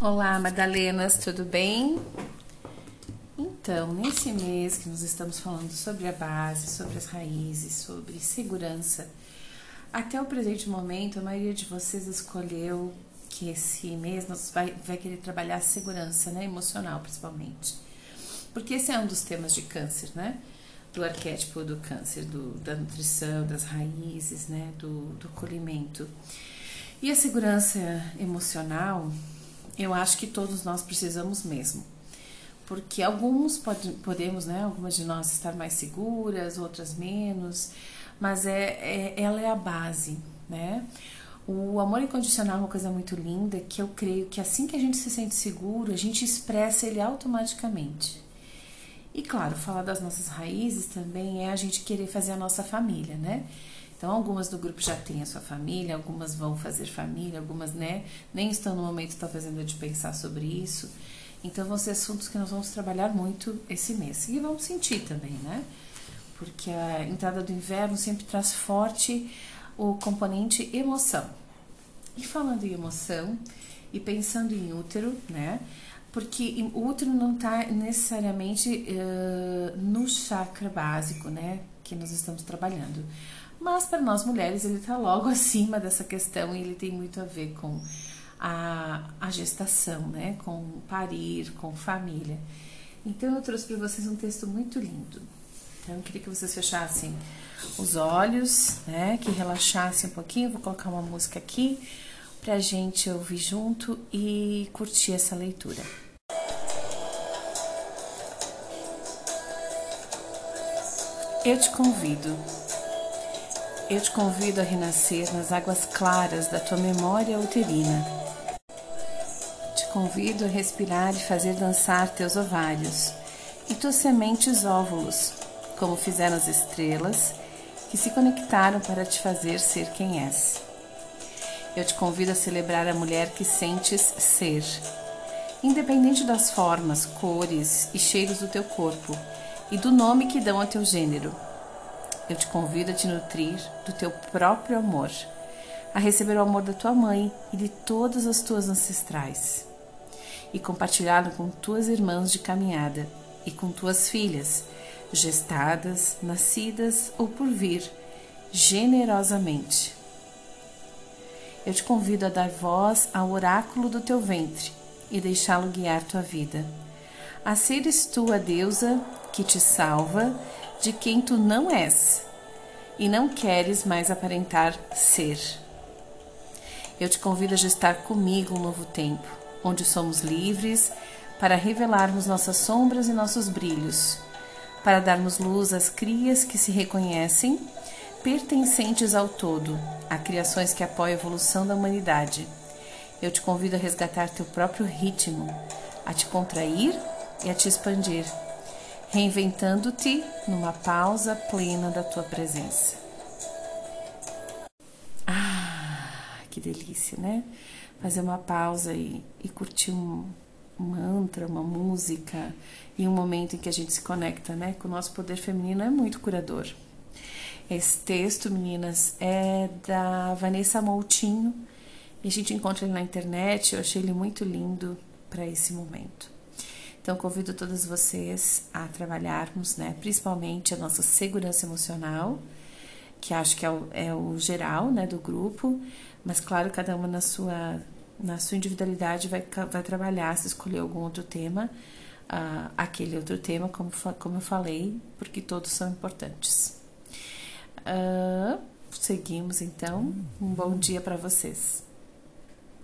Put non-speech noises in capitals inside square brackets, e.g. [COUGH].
Olá, Madalenas, tudo bem? Então, nesse mês que nós estamos falando sobre a base, sobre as raízes, sobre segurança, até o presente momento, a maioria de vocês escolheu que esse mês nós vai, vai querer trabalhar a segurança, né, emocional principalmente. Porque esse é um dos temas de câncer, né? Do arquétipo do câncer, do, da nutrição, das raízes, né? Do, do acolhimento. E a segurança emocional eu acho que todos nós precisamos mesmo. Porque alguns pode, podemos, né, algumas de nós estar mais seguras, outras menos, mas é, é, ela é a base, né? O amor incondicional é uma coisa muito linda que eu creio que assim que a gente se sente seguro, a gente expressa ele automaticamente. E claro, falar das nossas raízes também é a gente querer fazer a nossa família, né? Então, algumas do grupo já têm a sua família, algumas vão fazer família, algumas né, nem estão no momento talvez ainda de pensar sobre isso. Então, vão ser assuntos que nós vamos trabalhar muito esse mês. E vamos sentir também, né? Porque a entrada do inverno sempre traz forte o componente emoção. E falando em emoção, e pensando em útero, né? Porque o útero não está necessariamente uh, no chakra básico, né? Que nós estamos trabalhando. Mas para nós mulheres ele está logo [LAUGHS] acima dessa questão e ele tem muito a ver com a, a gestação, né? Com parir, com família. Então eu trouxe para vocês um texto muito lindo. Então eu queria que vocês fechassem os olhos, né? Que relaxassem um pouquinho. Vou colocar uma música aqui para a gente ouvir junto e curtir essa leitura. Eu te convido eu te convido a renascer nas águas claras da tua memória uterina. Te convido a respirar e fazer dançar teus ovários e tuas sementes óvulos, como fizeram as estrelas que se conectaram para te fazer ser quem és. Eu te convido a celebrar a mulher que sentes ser, independente das formas, cores e cheiros do teu corpo e do nome que dão a teu gênero eu te convido a te nutrir do teu próprio amor, a receber o amor da tua mãe e de todas as tuas ancestrais, e compartilhá-lo com tuas irmãs de caminhada e com tuas filhas, gestadas, nascidas ou por vir, generosamente. Eu te convido a dar voz ao oráculo do teu ventre e deixá-lo guiar tua vida. A seres tu a deusa que te salva de quem tu não és e não queres mais aparentar ser. Eu te convido a gestar comigo um novo tempo, onde somos livres para revelarmos nossas sombras e nossos brilhos, para darmos luz às crias que se reconhecem pertencentes ao todo, a criações que apoiam a evolução da humanidade. Eu te convido a resgatar teu próprio ritmo, a te contrair e a te expandir reinventando-te numa pausa plena da tua presença. Ah, que delícia, né? Fazer uma pausa e, e curtir um, um mantra, uma música e um momento em que a gente se conecta, né, com o nosso poder feminino é muito curador. Esse texto, meninas, é da Vanessa Moutinho e a gente encontra ele na internet. Eu achei ele muito lindo para esse momento. Então, convido todas vocês a trabalharmos, né, principalmente a nossa segurança emocional, que acho que é o, é o geral, né, do grupo, mas claro, cada uma na sua, na sua individualidade vai, vai trabalhar, se escolher algum outro tema, uh, aquele outro tema, como, como eu falei, porque todos são importantes. Uh, seguimos então. Um bom dia para vocês.